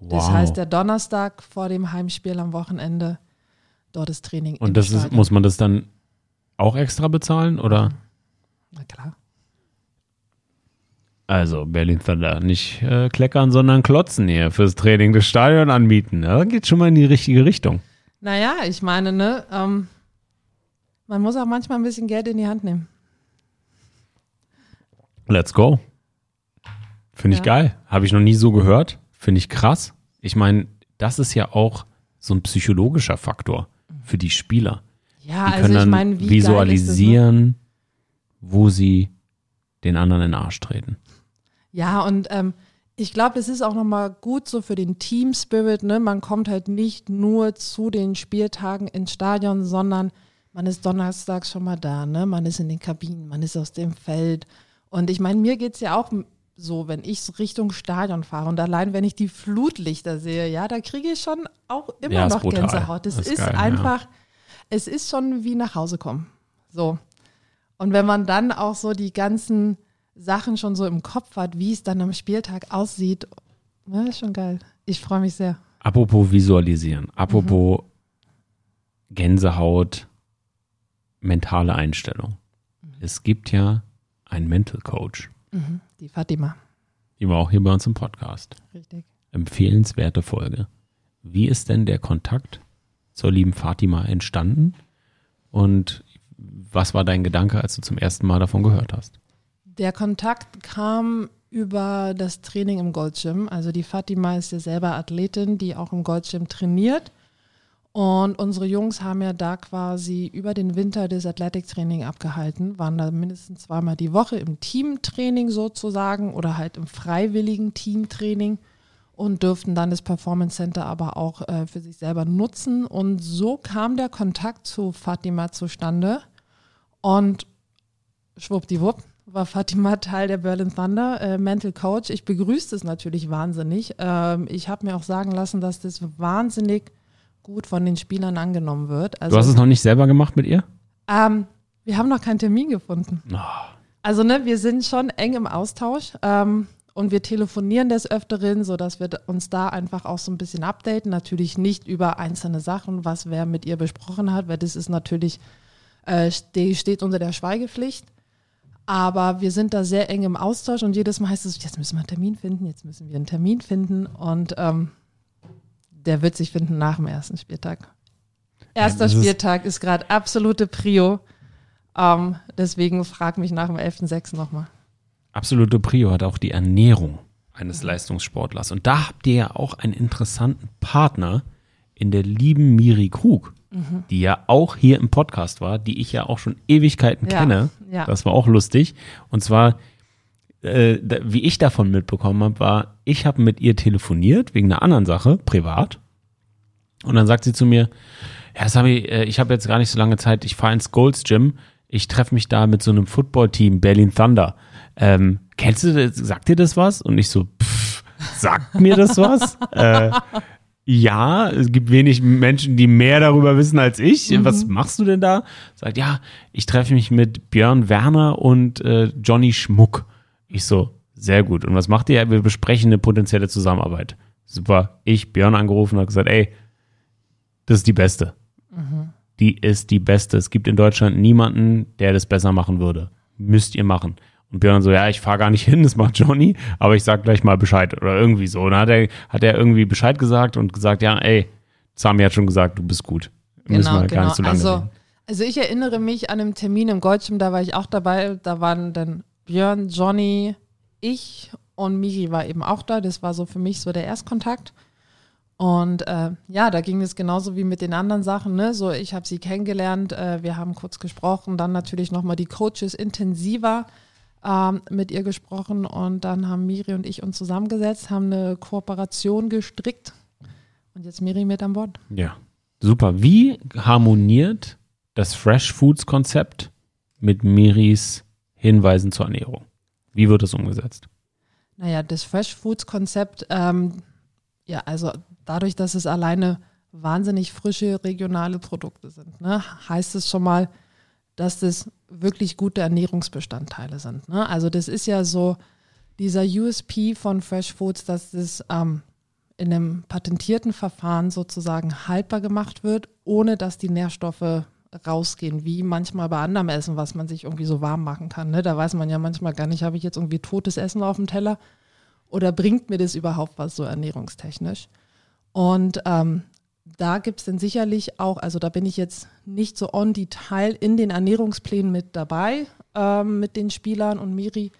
Das Wow. heißt, der Donnerstag vor dem Heimspiel am Wochenende, dort ist Training Und das ist, muss man das dann auch extra bezahlen oder? Na klar. Also Berlin Thunder, nicht äh, kleckern, sondern klotzen hier fürs Training des Stadion anbieten. Ja, geht schon mal in die richtige Richtung. Naja, ich meine, ne, ähm, man muss auch manchmal ein bisschen Geld in die Hand nehmen. Let's go. Finde ich Ja. geil. Habe ich noch nie so gehört. Finde ich krass. Ich meine, das ist ja auch so ein psychologischer Faktor für die Spieler. Ja, Die also können ich dann meine, wie geil ist visualisieren, wo sie den anderen in den Arsch treten. Das? Ja, und ähm, ich glaube, es ist auch nochmal gut so für den Team Spirit, ne? Man kommt halt nicht nur zu den Spieltagen ins Stadion, sondern man ist donnerstags schon mal da, ne? Man ist in den Kabinen, man ist aus dem Feld. Und ich meine, mir geht's ja auch so, wenn ich Richtung Stadion fahre und allein, wenn ich die Flutlichter sehe, ja, da kriege ich schon auch immer Ja, noch brutal. Gänsehaut. Das, Das ist ist, geil, ja. einfach, es ist schon wie nach Hause kommen. So. Und wenn man dann auch so die ganzen Sachen schon so im Kopf hat, wie es dann am Spieltag aussieht, ja, ist schon geil. Ich freue mich sehr. Apropos visualisieren, apropos Gänsehaut, mentale Einstellung. Es gibt ja einen Mental Coach. Die Fatima. Die war auch hier bei uns im Podcast. Richtig. Empfehlenswerte Folge. Wie ist denn der Kontakt zur lieben Fatima entstanden? Und was war dein Gedanke, als du zum ersten Mal davon gehört hast? Der Kontakt kam über das Training im Goldgym. Also die Fatima ist ja selber Athletin, die auch im Goldgym trainiert. Und unsere Jungs haben ja da quasi über den Winter das Athletic-Training abgehalten, waren da mindestens zweimal die Woche im Teamtraining sozusagen oder halt im freiwilligen Teamtraining und dürften dann das Performance Center aber auch äh, für sich selber nutzen. Und so kam der Kontakt zu Fatima zustande. Und schwuppdiwupp war Fatima Teil der Berlin Thunder, äh, Mental Coach. Ich begrüße es natürlich wahnsinnig. Ähm, ich habe mir auch sagen lassen, dass das wahnsinnig gut von den Spielern angenommen wird. Also, Du hast es noch nicht selber gemacht mit ihr? ähm, wir haben noch keinen Termin gefunden. Ah, Also ne, wir sind schon eng im Austausch ähm, und wir telefonieren des Öfteren, sodass wir uns da einfach auch so ein bisschen updaten. Natürlich nicht über einzelne Sachen, was wer mit ihr besprochen hat, weil das ist natürlich, äh, ste steht unter der Schweigepflicht. Aber wir sind da sehr eng im Austausch und jedes Mal heißt es, jetzt müssen wir einen Termin finden, jetzt müssen wir einen Termin finden und ähm, der wird sich finden nach dem ersten Spieltag. Erster ist- Spieltag ist gerade absolute Prio. Ähm, deswegen frag mich nach dem 11.06. nochmal. absolute Prio hat auch die Ernährung eines Leistungssportlers. Und da habt ihr ja auch einen interessanten Partner in der lieben Miri Krug, die ja auch hier im Podcast war, die ich ja auch schon Ewigkeiten Ja, kenne. ja. Das war auch lustig. Und zwar, äh, da, wie ich davon mitbekommen habe, war, ich habe mit ihr telefoniert wegen einer anderen Sache, privat. Und dann sagt sie zu mir, ja, Sami, äh, ich habe jetzt gar nicht so lange Zeit, ich fahre ins Golds Gym, ich treffe mich da mit so einem Footballteam, Berlin Thunder. Ähm, kennst du das, sagt dir das was? Und ich so, pff, sagt mir das was? äh, ja, es gibt wenig Menschen, die mehr darüber wissen als ich. Was machst du denn da? Sagt, ja, ich treffe mich mit Björn Werner und äh, Johnny Schmuck. Ich so, Sehr gut. Und was macht ihr? Wir besprechen eine potenzielle Zusammenarbeit. Super. Ich, Björn, angerufen und gesagt, ey, das ist die beste. Die ist die beste. Es gibt in Deutschland niemanden, der das besser machen würde. Müsst ihr machen. Und Björn so, ja, ich fahre gar nicht hin, das macht Johnny, aber ich sag gleich mal Bescheid oder irgendwie so. Und dann hat er, hat er irgendwie Bescheid gesagt und gesagt, ja, ey, Sami hat schon gesagt, du bist gut. Müssen wir gar nicht so lange also, reden. also ich erinnere mich an einem Termin im Goldschirm, da war ich auch dabei. Da waren dann Björn, Johnny, ich und Miri war eben auch da. Das war so für mich so der Erstkontakt. Und äh, ja, da ging es genauso wie mit den anderen Sachen. Ne? So, ich habe sie kennengelernt, äh, wir haben kurz gesprochen, dann natürlich nochmal die Coaches intensiver ähm, mit ihr gesprochen und dann haben Miri und ich uns zusammengesetzt, haben eine Kooperation gestrickt und jetzt Miri mit an Bord. Ja, super. Wie harmoniert das Fresh Foods Konzept mit Miris Hinweisen zur Ernährung? Wie wird das umgesetzt? Naja, das Fresh Foods Konzept, ähm, ja, also dadurch, dass es alleine wahnsinnig frische regionale Produkte sind, ne, heißt es schon mal, dass das wirklich gute Ernährungsbestandteile sind. Ne? Also das ist ja so dieser USP von Fresh Foods, dass es ähm, in einem patentierten Verfahren sozusagen haltbar gemacht wird, ohne dass die Nährstoffe rausgehen, wie manchmal bei anderem Essen, was man sich irgendwie so warm machen kann. Ne? Da weiß man ja manchmal gar nicht, habe ich jetzt irgendwie totes Essen auf dem Teller oder bringt mir das überhaupt was so ernährungstechnisch? Und ähm, da gibt es dann sicherlich auch, also da bin ich jetzt nicht so on Detail in den Ernährungsplänen mit dabei, ähm, mit den Spielern und Miri.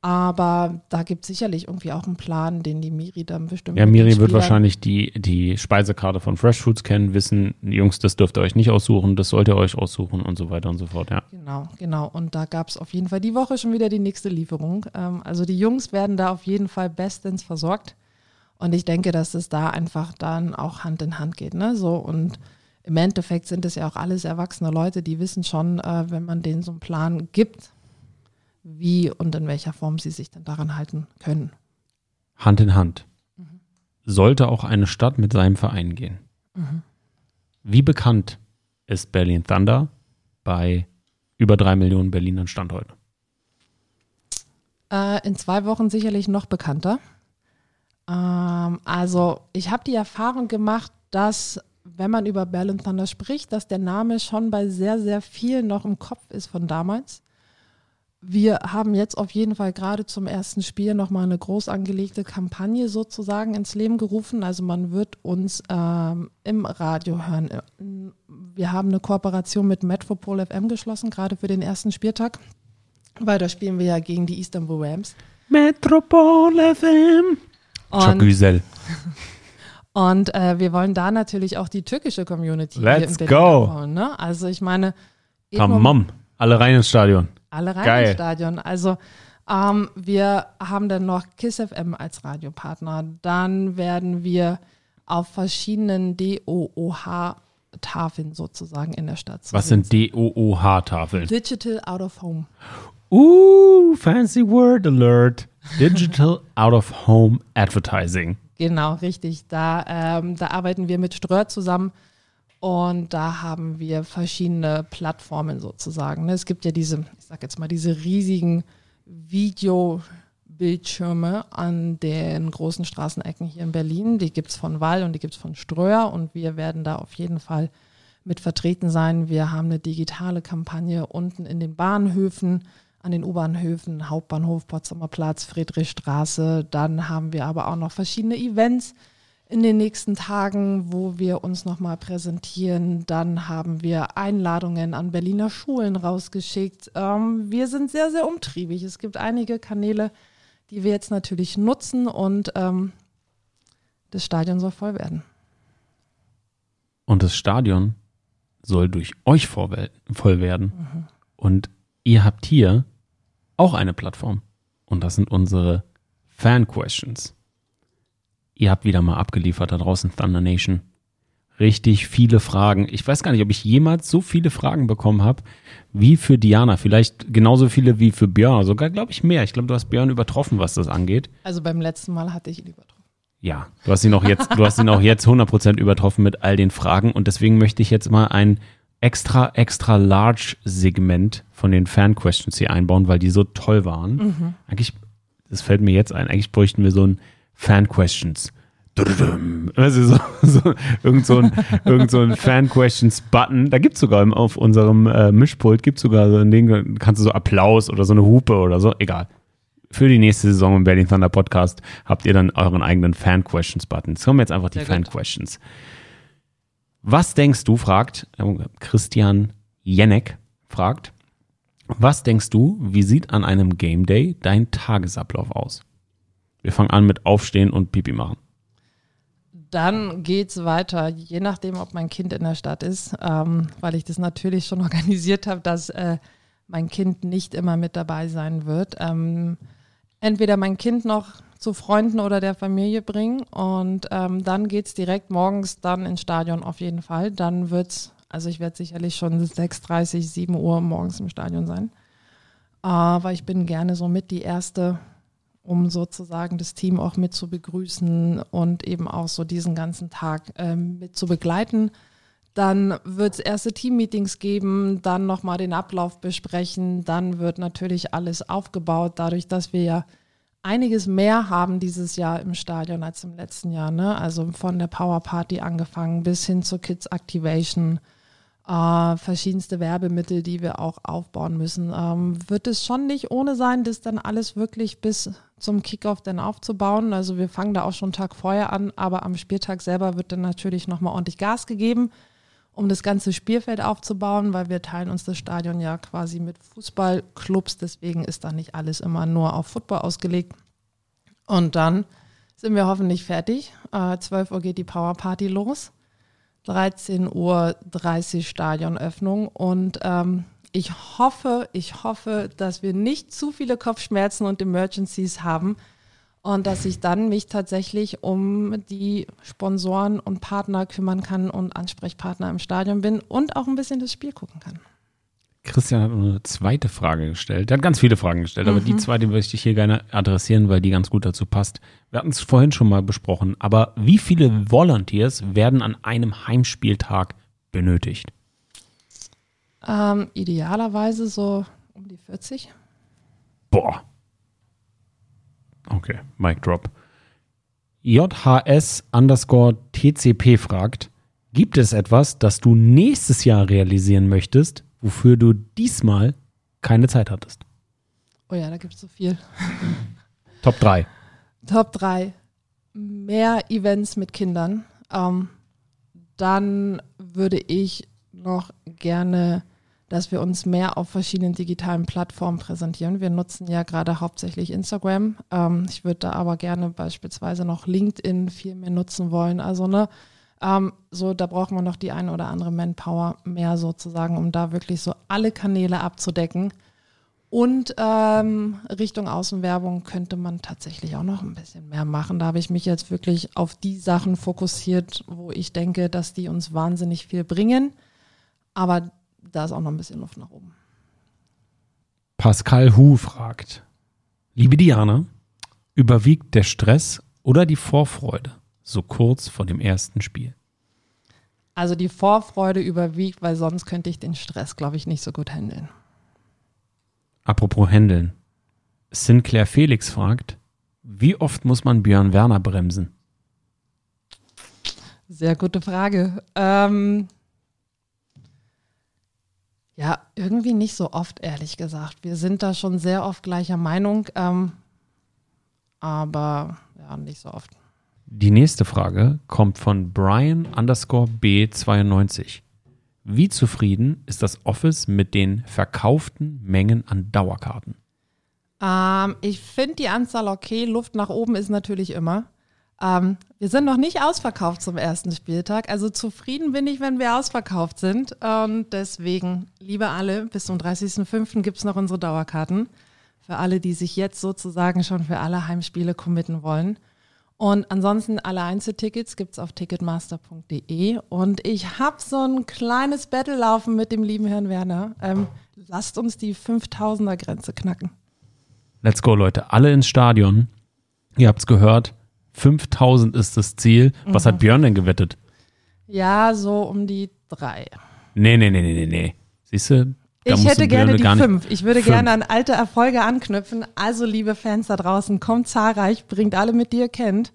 Aber da gibt es sicherlich irgendwie auch einen Plan, den die Miri dann bestimmt. Ja, Miri wird wahrscheinlich die, die Speisekarte von Fresh Foods kennen, wissen, Jungs, das dürft ihr euch nicht aussuchen, das sollt ihr euch aussuchen und so weiter und so fort, ja. Genau, genau. Und da gab es auf jeden Fall die Woche schon wieder die nächste Lieferung. Ähm, also die Jungs werden da auf jeden Fall bestens versorgt. Und ich denke, dass es da einfach dann auch Hand in Hand geht. Ne? So, und im Endeffekt sind es ja auch alles erwachsene Leute, die wissen schon, äh, wenn man denen so einen Plan gibt, wie und in welcher Form sie sich dann daran halten können. Hand in Hand. Sollte auch eine Stadt mit seinem Verein gehen. Wie bekannt ist Berlin Thunder bei über drei Millionen Berlinern Stand heute? Äh, in zwei Wochen sicherlich noch bekannter. Ähm, also ich habe die Erfahrung gemacht, dass wenn man über Berlin Thunder spricht, dass der Name schon bei sehr, sehr vielen noch im Kopf ist von damals. Wir haben jetzt auf jeden Fall gerade zum ersten Spiel nochmal eine groß angelegte Kampagne sozusagen ins Leben gerufen. Also man wird uns ähm, im Radio hören. Wir haben eine Kooperation mit Metropol FM geschlossen, gerade für den ersten Spieltag. Weil da spielen wir ja gegen die Istanbul Rams. Metropol FM. Und, Güzel. und äh, wir wollen da natürlich auch die türkische Community hier Let's go. abholen, ne? Also ich meine, Tamam. Alle rein ins Stadion. alle rein Geil. ins Stadion. Also ähm, wir haben dann noch KISS FM als Radiopartner. Dann werden wir auf verschiedenen DOOH-Tafeln sozusagen in der Stadt. zu Was sind DOOH-Tafeln? Digital Out of Home. Uh, fancy word alert. Digital Out of Home Advertising. Genau, richtig. Da, ähm, da arbeiten wir mit Ströer zusammen und da haben wir verschiedene Plattformen sozusagen. ne? Es gibt ja diese, ich sag jetzt mal, diese riesigen Videobildschirme an den großen Straßenecken hier in Berlin. Die gibt es von Wall und die gibt es von Ströer und wir werden da auf jeden Fall mit vertreten sein. Wir haben eine digitale Kampagne unten in den Bahnhöfen, an den U-Bahnhöfen, Hauptbahnhof, Potsdamer Platz, Friedrichstraße. Dann haben wir aber auch noch verschiedene Events in den nächsten Tagen, wo wir uns nochmal präsentieren. Dann haben wir Einladungen an Berliner Schulen rausgeschickt. Ähm, wir sind sehr, sehr umtriebig. Es gibt einige Kanäle, die wir jetzt natürlich nutzen und ähm, das Stadion soll voll werden. Und das Stadion soll durch euch voll werden. Und ihr habt hier auch eine Plattform. Und das sind unsere Fan-Questions. Ihr habt wieder mal abgeliefert da draußen, Thunder Nation. Richtig viele Fragen. Ich weiß gar nicht, ob ich jemals so viele Fragen bekommen habe wie für Diana. Vielleicht genauso viele wie für Björn. Sogar, glaube ich, mehr. Ich glaube, du hast Björn übertroffen, was das angeht. Also beim letzten Mal hatte ich ihn übertroffen. Ja, du hast ihn auch jetzt, du hast ihn auch jetzt 100% übertroffen mit all den Fragen und deswegen möchte ich jetzt mal ein extra, extra large Segment von den Fan-Questions hier einbauen, weil die so toll waren. Eigentlich das fällt mir jetzt ein, eigentlich bräuchten wir so ein Fan-Questions. Also so, so, irgend so ein, irgend so ein Fan-Questions-Button. Da gibt es sogar auf unserem äh, Mischpult, gibt sogar so ein Ding, kannst du so Applaus oder so eine Hupe oder so, egal. Für die nächste Saison im Berlin Thunder Podcast habt ihr dann euren eigenen Fan-Questions-Button. Jetzt kommen jetzt einfach die Fan-Questions. Was denkst du, fragt äh, Christian Jenek, fragt, was denkst du, wie sieht an einem Game Day dein Tagesablauf aus? Wir fangen an mit Aufstehen und Pipi machen. Dann geht's weiter, je nachdem, ob mein Kind in der Stadt ist, ähm, weil ich das natürlich schon organisiert habe, dass äh, mein Kind nicht immer mit dabei sein wird. Ähm, entweder mein Kind noch zu Freunden oder der Familie bringen und ähm, dann geht's direkt morgens dann ins Stadion auf jeden Fall. Dann wird's also ich werde sicherlich schon 6.30, 7 Uhr morgens im Stadion sein. Aber ich bin gerne so mit die Erste, um sozusagen das Team auch mit zu begrüßen und eben auch so diesen ganzen Tag ähm, mit zu begleiten. Dann wird es erste Teammeetings geben, dann nochmal den Ablauf besprechen, dann wird natürlich alles aufgebaut, dadurch, dass wir ja einiges mehr haben dieses Jahr im Stadion als im letzten Jahr. Ne? Also von der Power Party angefangen bis hin zur Kids Activation äh, verschiedenste Werbemittel, die wir auch aufbauen müssen. Ähm, wird es schon nicht ohne sein, das dann alles wirklich bis zum Kickoff dann aufzubauen. Also wir fangen da auch schon einen Tag vorher an, aber am Spieltag selber wird dann natürlich nochmal ordentlich Gas gegeben, um das ganze Spielfeld aufzubauen, weil wir teilen uns das Stadion ja quasi mit Fußballclubs. Deswegen ist da nicht alles immer nur auf Football ausgelegt. Und dann sind wir hoffentlich fertig. Äh, 12 Uhr geht die Power Party los. 13.30 Uhr Stadionöffnung und ähm, ich hoffe, ich hoffe, dass wir nicht zu viele Kopfschmerzen und Emergencies haben und dass ich dann mich tatsächlich um die Sponsoren und Partner kümmern kann und Ansprechpartner im Stadion bin und auch ein bisschen das Spiel gucken kann. Christian hat eine zweite Frage gestellt. Er hat ganz viele Fragen gestellt, mhm. aber die mhm. zweite möchte ich hier gerne adressieren, weil die ganz gut dazu passt. Wir hatten es vorhin schon mal besprochen, aber wie viele Volunteers werden an einem Heimspieltag benötigt? Ähm, idealerweise so um die 40. Boah. Okay, Mic Drop. JHS underscore TCP fragt, gibt es etwas, das du nächstes Jahr realisieren möchtest, wofür du diesmal keine Zeit hattest? Oh ja, da gibt es so viel. Top 3. Top 3. Mehr Events mit Kindern. Ähm, dann würde ich noch gerne, dass wir uns mehr auf verschiedenen digitalen Plattformen präsentieren. Wir nutzen ja gerade hauptsächlich Instagram. Ähm, ich würde da aber gerne beispielsweise noch LinkedIn viel mehr nutzen wollen. Also ne, ähm, so, da braucht man noch die eine oder andere Manpower mehr sozusagen, um da wirklich so alle Kanäle abzudecken. Und ähm, Richtung Außenwerbung könnte man tatsächlich auch noch ein bisschen mehr machen. Da habe ich mich jetzt wirklich auf die Sachen fokussiert, wo ich denke, dass die uns wahnsinnig viel bringen. Aber da ist auch noch ein bisschen Luft nach oben. Pascal Hu fragt, liebe Diana, überwiegt der Stress oder die Vorfreude? so kurz vor dem ersten Spiel? Also die Vorfreude überwiegt, weil sonst könnte ich den Stress, glaube ich, nicht so gut handeln. Apropos handeln. Sinclair Felix fragt, wie oft muss man Björn Werner bremsen? Sehr gute Frage. Ähm, ja, irgendwie nicht so oft, ehrlich gesagt. Wir sind da schon sehr oft gleicher Meinung, ähm, aber ja, nicht so oft. Die nächste Frage kommt von Brian underscore B92. Wie zufrieden ist das Office mit den verkauften Mengen an Dauerkarten? Ähm, ich finde die Anzahl okay. Luft nach oben ist natürlich immer. Ähm, wir sind noch nicht ausverkauft zum ersten Spieltag. Also zufrieden bin ich, wenn wir ausverkauft sind. Und deswegen, liebe alle, bis zum 30.05. gibt es noch unsere Dauerkarten. Für alle, die sich jetzt sozusagen schon für alle Heimspiele committen wollen. Und ansonsten alle Einzeltickets gibt es auf ticketmaster.de. Und ich habe so ein kleines Battle laufen mit dem lieben Herrn Werner. Ähm, lasst uns die 5000er Grenze knacken. Let's go, Leute. Alle ins Stadion. Ihr habt es gehört. 5000 ist das Ziel. Was mhm. hat Björn denn gewettet? Ja, so um die drei. Nee, nee, nee, nee, nee. Siehst du, Ich hätte gerne die fünf. Ich würde Fünf. gerne an alte Erfolge anknüpfen. Also, liebe Fans da draußen, kommt zahlreich, bringt alle mit, die ihr kennt.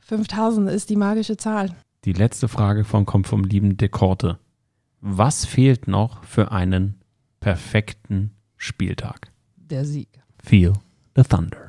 5000 ist die magische Zahl. Die letzte Frage von kommt vom lieben Dekorte. Was fehlt noch für einen perfekten Spieltag? Der Sieg. Feel the Thunder.